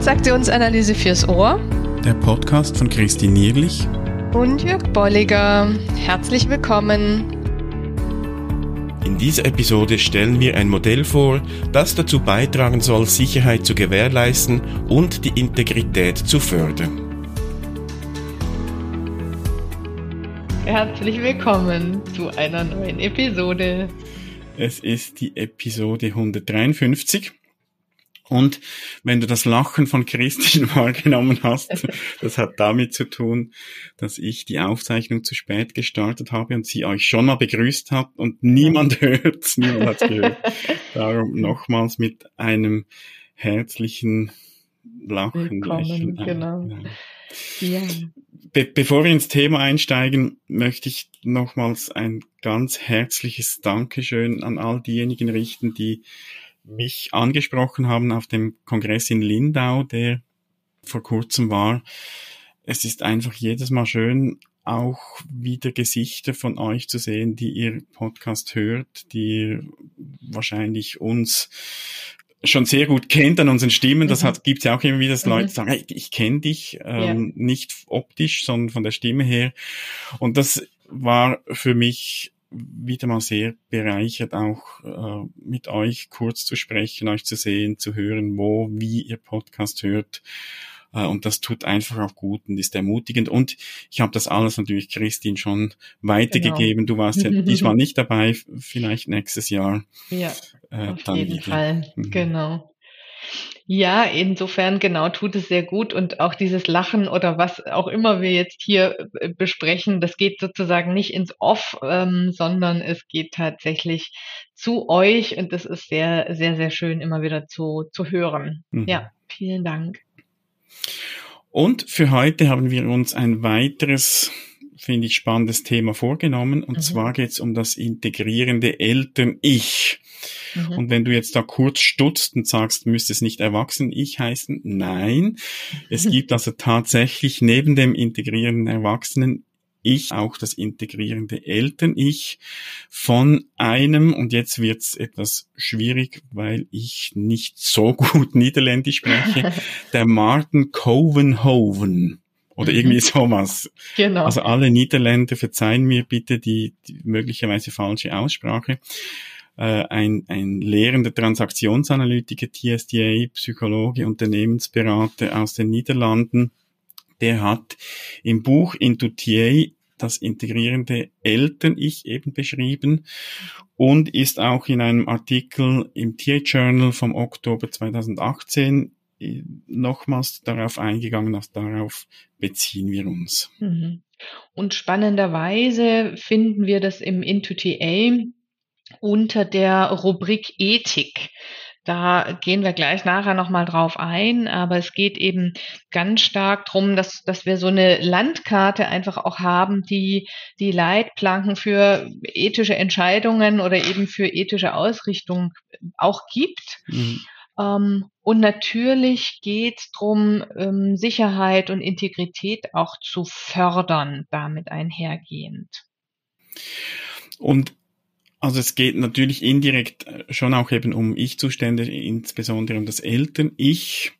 Transaktionsanalyse fürs Ohr. Der Podcast von Christine Nierlich und Jörg Bolliger. Herzlich willkommen. In dieser Episode stellen wir ein Modell vor, das dazu beitragen soll, Sicherheit zu gewährleisten und die Integrität zu fördern. Herzlich willkommen zu einer neuen Episode. Es ist die Episode 153. Und wenn du das Lachen von Christine wahrgenommen hast, das hat damit zu tun, dass ich die Aufzeichnung zu spät gestartet habe und sie euch schon mal begrüßt hat und niemand hört, niemand hat gehört. Darum nochmals mit einem herzlichen Lachen. Lächeln. genau. Ja. Be bevor wir ins Thema einsteigen, möchte ich nochmals ein ganz herzliches Dankeschön an all diejenigen richten, die mich angesprochen haben auf dem Kongress in Lindau, der vor kurzem war. Es ist einfach jedes Mal schön, auch wieder Gesichter von euch zu sehen, die ihr Podcast hört, die wahrscheinlich uns schon sehr gut kennt an unseren Stimmen. Das mhm. hat, gibt's ja auch immer wieder, dass mhm. Leute sagen, hey, ich kenne dich, ähm, ja. nicht optisch, sondern von der Stimme her. Und das war für mich wieder mal sehr bereichert, auch äh, mit euch kurz zu sprechen, euch zu sehen, zu hören, wo, wie ihr Podcast hört. Äh, und das tut einfach auch gut und ist ermutigend. Und ich habe das alles natürlich Christine schon weitergegeben. Genau. Du warst ja diesmal nicht dabei, vielleicht nächstes Jahr. Ja, äh, auf jeden wieder. Fall. Mhm. Genau. Ja, insofern genau tut es sehr gut und auch dieses Lachen oder was auch immer wir jetzt hier äh, besprechen, das geht sozusagen nicht ins Off, ähm, sondern es geht tatsächlich zu euch und das ist sehr, sehr, sehr schön immer wieder zu, zu hören. Mhm. Ja, vielen Dank. Und für heute haben wir uns ein weiteres finde ich, spannendes Thema vorgenommen. Und mhm. zwar geht es um das integrierende Eltern-Ich. Mhm. Und wenn du jetzt da kurz stutzt und sagst, müsste es nicht Erwachsen-Ich heißen? Nein. Es gibt also tatsächlich neben dem integrierenden Erwachsenen ich auch das integrierende Eltern-Ich von einem, und jetzt wird's etwas schwierig, weil ich nicht so gut Niederländisch spreche, der Martin Covenhoven oder irgendwie mhm. sowas. Genau. Also alle Niederländer verzeihen mir bitte die, die möglicherweise falsche Aussprache. Äh, ein, ein lehrender Transaktionsanalytiker, TSDA, Psychologe, Unternehmensberater aus den Niederlanden, der hat im Buch Into TA das integrierende Eltern-Ich eben beschrieben und ist auch in einem Artikel im TA Journal vom Oktober 2018 nochmals darauf eingegangen, dass darauf beziehen wir uns. Mhm. Und spannenderweise finden wir das im Into-TA unter der Rubrik Ethik. Da gehen wir gleich nachher nochmal drauf ein, aber es geht eben ganz stark darum, dass, dass wir so eine Landkarte einfach auch haben, die die Leitplanken für ethische Entscheidungen oder eben für ethische Ausrichtung auch gibt. Mhm. Ähm, und natürlich geht es darum, ähm, Sicherheit und Integrität auch zu fördern, damit einhergehend. Und also es geht natürlich indirekt äh, schon auch eben um Ich-Zustände, insbesondere um das Eltern-Ich,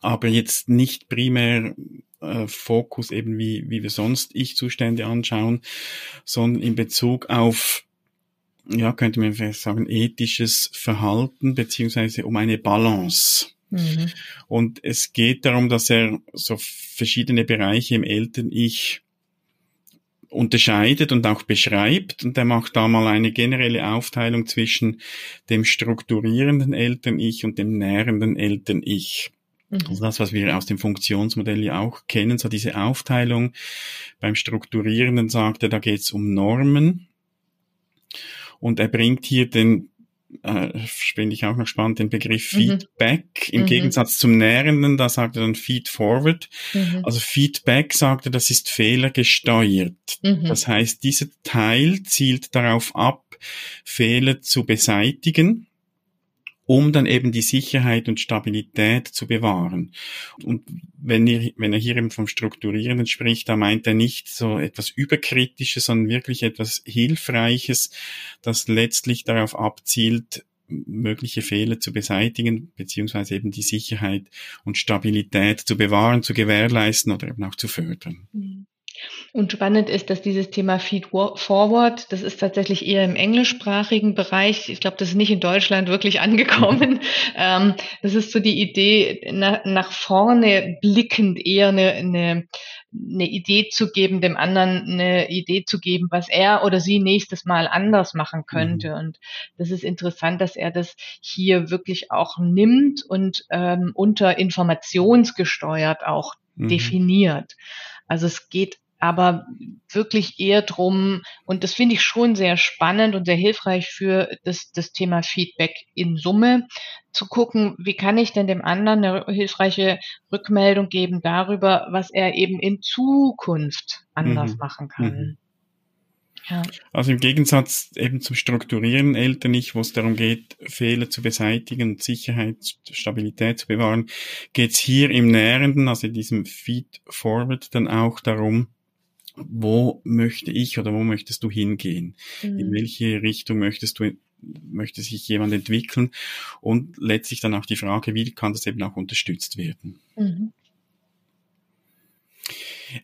aber jetzt nicht primär äh, Fokus eben wie, wie wir sonst Ich-Zustände anschauen, sondern in Bezug auf ja, könnte man vielleicht sagen, ethisches Verhalten beziehungsweise um eine Balance. Mhm. Und es geht darum, dass er so verschiedene Bereiche im Eltern-Ich unterscheidet und auch beschreibt. Und er macht da mal eine generelle Aufteilung zwischen dem strukturierenden Eltern-Ich und dem nährenden Eltern-Ich. Mhm. Also das, was wir aus dem Funktionsmodell ja auch kennen, so diese Aufteilung. Beim Strukturierenden sagt er, da geht es um Normen. Und er bringt hier den, äh, finde ich auch noch spannend, den Begriff mhm. Feedback. Im mhm. Gegensatz zum Nährenden, da sagt er dann Feed Forward. Mhm. Also Feedback sagt er, das ist fehlergesteuert. Mhm. Das heißt, dieser Teil zielt darauf ab, Fehler zu beseitigen um dann eben die Sicherheit und Stabilität zu bewahren. Und wenn er, wenn er hier eben vom Strukturierenden spricht, da meint er nicht so etwas Überkritisches, sondern wirklich etwas Hilfreiches, das letztlich darauf abzielt, mögliche Fehler zu beseitigen, beziehungsweise eben die Sicherheit und Stabilität zu bewahren, zu gewährleisten oder eben auch zu fördern. Mhm. Und spannend ist, dass dieses Thema Feed Forward, das ist tatsächlich eher im englischsprachigen Bereich. Ich glaube, das ist nicht in Deutschland wirklich angekommen. Mhm. Ähm, das ist so die Idee, nach, nach vorne blickend eher eine, eine, eine Idee zu geben, dem anderen eine Idee zu geben, was er oder sie nächstes Mal anders machen könnte. Mhm. Und das ist interessant, dass er das hier wirklich auch nimmt und ähm, unter informationsgesteuert auch mhm. definiert. Also es geht aber wirklich eher drum, und das finde ich schon sehr spannend und sehr hilfreich für das, das Thema Feedback in Summe, zu gucken, wie kann ich denn dem anderen eine hilfreiche Rückmeldung geben darüber, was er eben in Zukunft anders mhm. machen kann. Mhm. Ja. Also im Gegensatz eben zum Strukturieren Elternich, wo es darum geht, Fehler zu beseitigen und Sicherheit, Stabilität zu bewahren, geht es hier im Nährenden, also in diesem Feed Forward, dann auch darum, wo möchte ich oder wo möchtest du hingehen? Mhm. In welche Richtung möchtest du möchte sich jemand entwickeln und letztlich dann auch die Frage, wie kann das eben auch unterstützt werden. Mhm.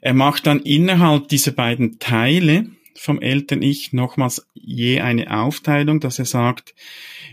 Er macht dann innerhalb dieser beiden Teile vom Eltern-Ich nochmals je eine Aufteilung, dass er sagt,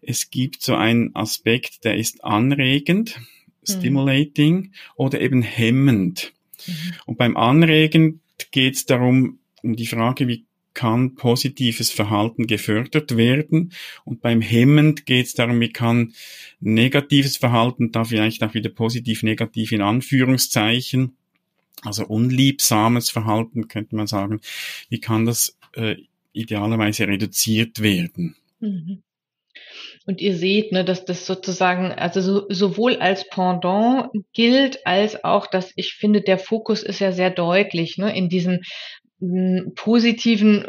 es gibt so einen Aspekt, der ist anregend, mhm. stimulating oder eben hemmend. Mhm. Und beim Anregen geht es darum, um die Frage, wie kann positives Verhalten gefördert werden. Und beim Hemmend geht es darum, wie kann negatives Verhalten, da vielleicht auch wieder positiv, negativ in Anführungszeichen, also unliebsames Verhalten könnte man sagen, wie kann das äh, idealerweise reduziert werden. Mhm. Und ihr seht, ne, dass das sozusagen, also so, sowohl als Pendant gilt, als auch, dass ich finde, der Fokus ist ja sehr deutlich, ne, in diesem hm, positiven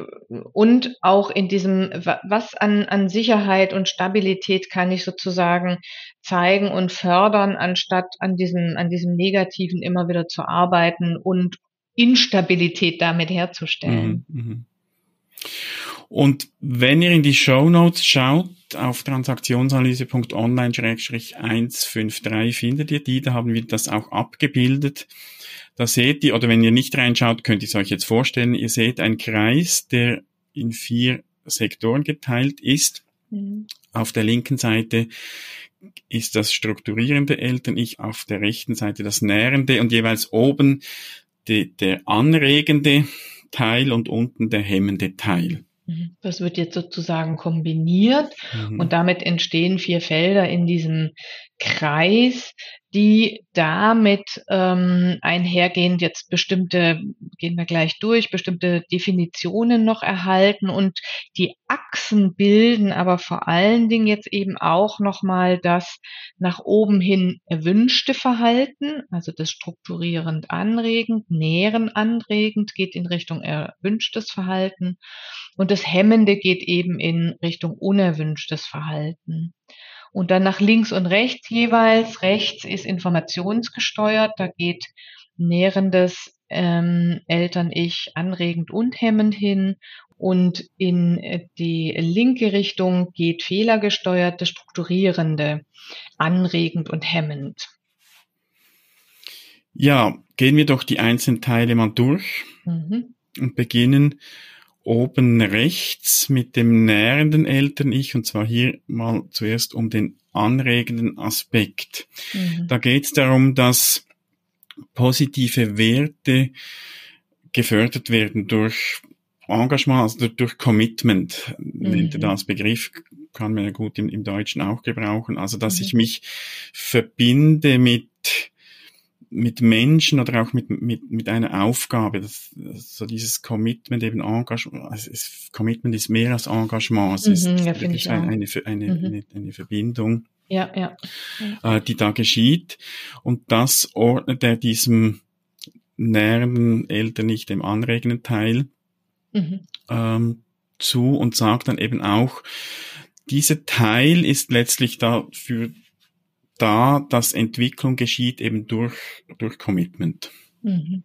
und auch in diesem, was an, an Sicherheit und Stabilität kann ich sozusagen zeigen und fördern, anstatt an diesem, an diesem Negativen immer wieder zu arbeiten und Instabilität damit herzustellen. Mhm, mh. Und wenn ihr in die Show Notes schaut, auf transaktionsanalyse.online-153 findet ihr die, da haben wir das auch abgebildet. Da seht ihr, oder wenn ihr nicht reinschaut, könnt ihr es euch jetzt vorstellen, ihr seht einen Kreis, der in vier Sektoren geteilt ist. Mhm. Auf der linken Seite ist das strukturierende Eltern-Ich, auf der rechten Seite das nährende und jeweils oben die, der anregende Teil und unten der hemmende Teil. Mhm. Das wird jetzt sozusagen kombiniert mhm. und damit entstehen vier Felder in diesem Kreis, die damit ähm, einhergehend jetzt bestimmte, gehen wir gleich durch, bestimmte Definitionen noch erhalten und die Achsen bilden aber vor allen Dingen jetzt eben auch nochmal das nach oben hin erwünschte Verhalten, also das strukturierend anregend, nähren anregend geht in Richtung erwünschtes Verhalten und das Hemmende geht eben in Richtung unerwünschtes Verhalten. Und dann nach links und rechts jeweils. Rechts ist informationsgesteuert, da geht nährendes ähm, Eltern-Ich anregend und hemmend hin. Und in äh, die linke Richtung geht fehlergesteuerte, strukturierende, anregend und hemmend. Ja, gehen wir doch die einzelnen Teile mal durch mhm. und beginnen oben rechts mit dem nährenden Eltern-Ich und zwar hier mal zuerst um den anregenden Aspekt. Mhm. Da geht es darum, dass positive Werte gefördert werden durch Engagement, also durch Commitment, mhm. nennt er das Begriff, kann man ja gut im, im Deutschen auch gebrauchen. Also, dass mhm. ich mich verbinde mit mit Menschen oder auch mit, mit, mit einer Aufgabe, das, so dieses Commitment, eben Engagement, also es, Commitment ist mehr als Engagement, es mhm, ist ja, wirklich eine, eine, eine, mhm. eine, eine, Verbindung, ja, ja. Äh, die da geschieht. Und das ordnet er diesem näheren Eltern nicht dem anregenden Teil mhm. ähm, zu und sagt dann eben auch, dieser Teil ist letztlich dafür da, dass Entwicklung geschieht eben durch, durch Commitment. Mhm.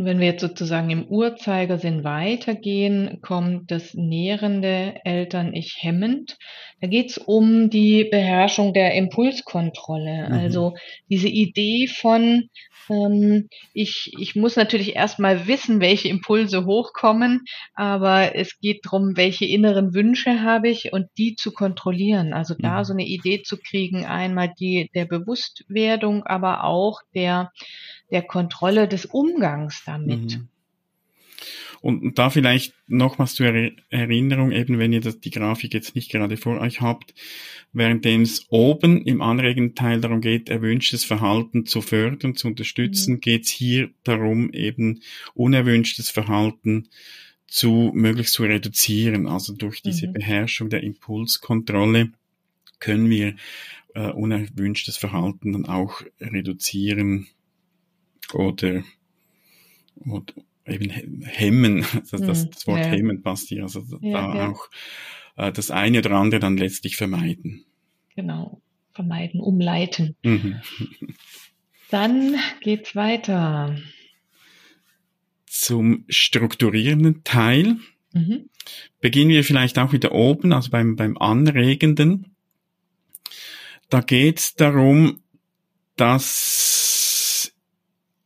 Und wenn wir jetzt sozusagen im Uhrzeigersinn weitergehen, kommt das nährende Eltern-Ich hemmend. Da geht es um die Beherrschung der Impulskontrolle. Mhm. Also diese Idee von, ähm, ich, ich muss natürlich erstmal wissen, welche Impulse hochkommen, aber es geht darum, welche inneren Wünsche habe ich und die zu kontrollieren. Also da mhm. so eine Idee zu kriegen, einmal die der Bewusstwerdung, aber auch der, der Kontrolle des Umgangs damit. Mhm. Und da vielleicht nochmals zur Erinnerung, eben wenn ihr das, die Grafik jetzt nicht gerade vor euch habt, währenddem es oben im anregenden Teil darum geht, erwünschtes Verhalten zu fördern, zu unterstützen, mhm. geht es hier darum, eben unerwünschtes Verhalten zu möglichst zu reduzieren. Also durch diese mhm. Beherrschung der Impulskontrolle können wir äh, unerwünschtes Verhalten dann auch reduzieren oder, oder eben hemmen, das, das, hm, das Wort ja. hemmen passt hier, also ja, da auch äh, das eine oder andere dann letztlich vermeiden. Genau, vermeiden, umleiten. Mhm. Dann geht's weiter. Zum strukturierenden Teil. Mhm. Beginnen wir vielleicht auch wieder oben, also beim, beim Anregenden. Da geht's darum, dass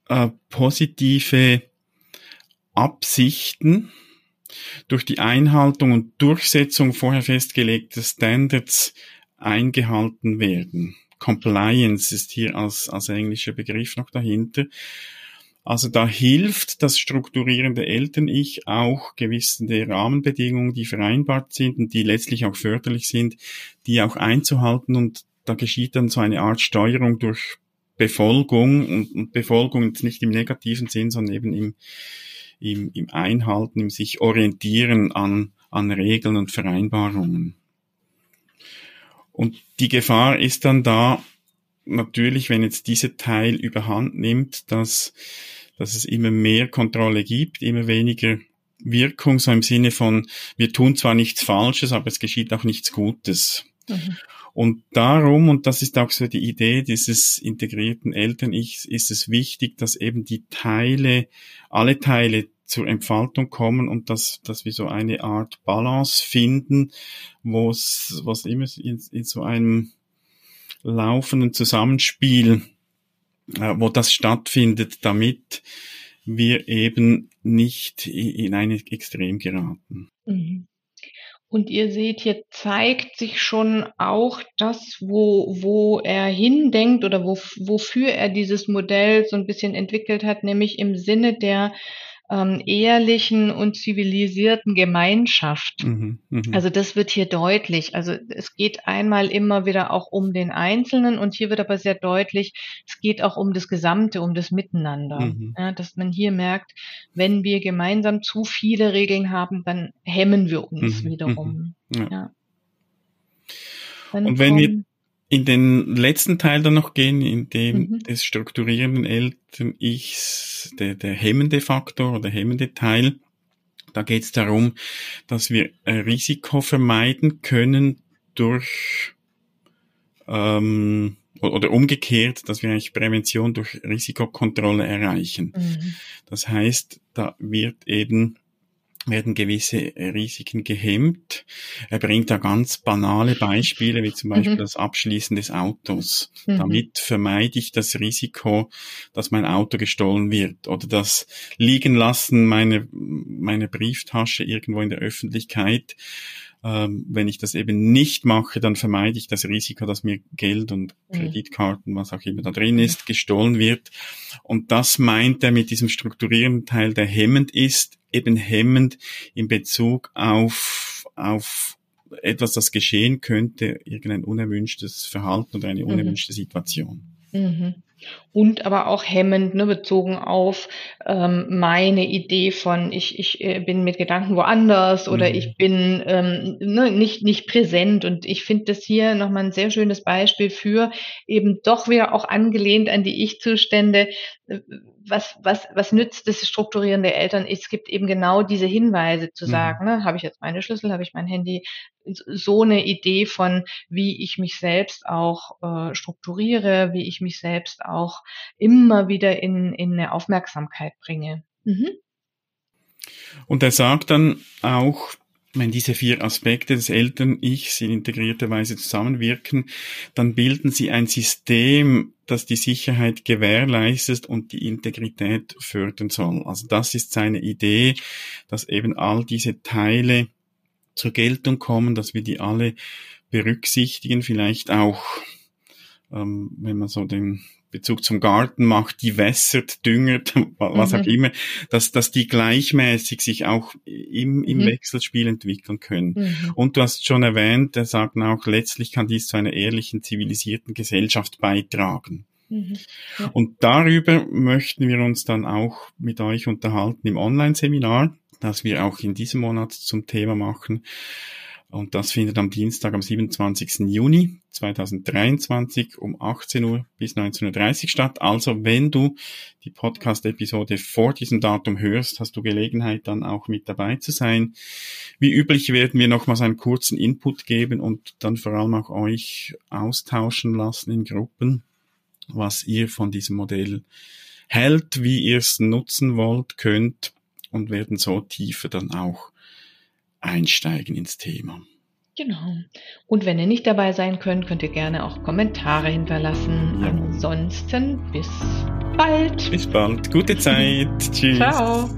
äh, positive Absichten durch die Einhaltung und Durchsetzung vorher festgelegter Standards eingehalten werden. Compliance ist hier als, als englischer Begriff noch dahinter. Also da hilft das strukturierende Eltern-Ich auch gewissen der Rahmenbedingungen, die vereinbart sind und die letztlich auch förderlich sind, die auch einzuhalten und da geschieht dann so eine Art Steuerung durch Befolgung und, Befolgung jetzt nicht im negativen Sinn, sondern eben im, im, im Einhalten, im sich orientieren an, an Regeln und Vereinbarungen. Und die Gefahr ist dann da, natürlich, wenn jetzt dieser Teil überhand nimmt, dass, dass es immer mehr Kontrolle gibt, immer weniger Wirkung, so im Sinne von, wir tun zwar nichts Falsches, aber es geschieht auch nichts Gutes. Mhm. Und darum, und das ist auch so die Idee dieses integrierten Eltern-Ichs, ist es wichtig, dass eben die Teile, alle Teile zur Entfaltung kommen und dass, dass wir so eine Art Balance finden, wo es, was immer in, in so einem laufenden Zusammenspiel, äh, wo das stattfindet, damit wir eben nicht in eine Extrem geraten. Mhm. Und ihr seht, hier zeigt sich schon auch das, wo, wo er hindenkt oder wo, wofür er dieses Modell so ein bisschen entwickelt hat, nämlich im Sinne der ähm, ehrlichen und zivilisierten Gemeinschaft. Mhm, mh. Also das wird hier deutlich. Also es geht einmal immer wieder auch um den Einzelnen und hier wird aber sehr deutlich, es geht auch um das Gesamte, um das Miteinander. Mhm. Ja, dass man hier merkt, wenn wir gemeinsam zu viele Regeln haben, dann hemmen wir uns mhm, wiederum. Mhm. Ja. ja. Und wenn wir in den letzten Teil dann noch gehen, in dem mhm. des strukturierenden Eltern-Ichs, der, der hemmende Faktor oder hemmende Teil, da geht es darum, dass wir Risiko vermeiden können durch ähm, oder umgekehrt, dass wir eigentlich Prävention durch Risikokontrolle erreichen. Mhm. Das heißt, da wird eben werden gewisse Risiken gehemmt. Er bringt da ganz banale Beispiele, wie zum Beispiel mhm. das Abschließen des Autos. Mhm. Damit vermeide ich das Risiko, dass mein Auto gestohlen wird oder das Liegenlassen meiner, meiner Brieftasche irgendwo in der Öffentlichkeit. Ähm, wenn ich das eben nicht mache, dann vermeide ich das Risiko, dass mir Geld und mhm. Kreditkarten, was auch immer da drin ist, gestohlen wird. Und das meint er mit diesem strukturierenden Teil, der hemmend ist, eben hemmend in Bezug auf, auf etwas, das geschehen könnte, irgendein unerwünschtes Verhalten oder eine mhm. unerwünschte Situation. Mhm und aber auch hemmend, ne, bezogen auf ähm, meine Idee von ich, ich äh, bin mit Gedanken woanders oder mhm. ich bin ähm, ne, nicht, nicht präsent. Und ich finde das hier nochmal ein sehr schönes Beispiel für eben doch wieder auch angelehnt an die Ich-Zustände. Was, was, was nützt das Strukturieren der Eltern? Es gibt eben genau diese Hinweise zu mhm. sagen, ne, habe ich jetzt meine Schlüssel, habe ich mein Handy, so eine Idee von, wie ich mich selbst auch äh, strukturiere, wie ich mich selbst auch immer wieder in, in eine Aufmerksamkeit bringe. Mhm. Und er sagt dann auch, wenn diese vier Aspekte des Eltern-Ichs in integrierter Weise zusammenwirken, dann bilden sie ein System, das die Sicherheit gewährleistet und die Integrität fördern soll. Also das ist seine Idee, dass eben all diese Teile zur Geltung kommen, dass wir die alle berücksichtigen, vielleicht auch, ähm, wenn man so den Bezug zum Garten macht, die wässert, düngert, was mhm. auch immer, dass, dass die gleichmäßig sich auch im, im mhm. Wechselspiel entwickeln können. Mhm. Und du hast schon erwähnt, er sagt auch, letztlich kann dies zu einer ehrlichen, zivilisierten Gesellschaft beitragen. Mhm. Ja. Und darüber möchten wir uns dann auch mit euch unterhalten im Online-Seminar, das wir auch in diesem Monat zum Thema machen. Und das findet am Dienstag, am 27. Juni 2023 um 18 Uhr bis 19.30 Uhr statt. Also wenn du die Podcast-Episode vor diesem Datum hörst, hast du Gelegenheit dann auch mit dabei zu sein. Wie üblich werden wir nochmals einen kurzen Input geben und dann vor allem auch euch austauschen lassen in Gruppen, was ihr von diesem Modell hält, wie ihr es nutzen wollt, könnt und werden so tiefer dann auch einsteigen ins Thema. Genau. Und wenn ihr nicht dabei sein könnt, könnt ihr gerne auch Kommentare hinterlassen. Ja. Ansonsten bis bald. Bis bald. Gute Zeit. Tschüss. Ciao.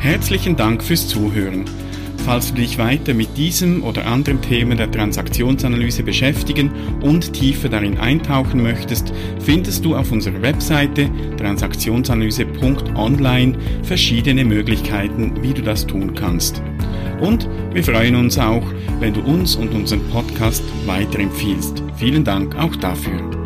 Herzlichen Dank fürs Zuhören. Falls du dich weiter mit diesem oder anderen Themen der Transaktionsanalyse beschäftigen und tiefer darin eintauchen möchtest, findest du auf unserer Webseite transaktionsanalyse.online verschiedene Möglichkeiten, wie du das tun kannst. Und wir freuen uns auch, wenn du uns und unseren Podcast weiterempfiehlst. Vielen Dank auch dafür.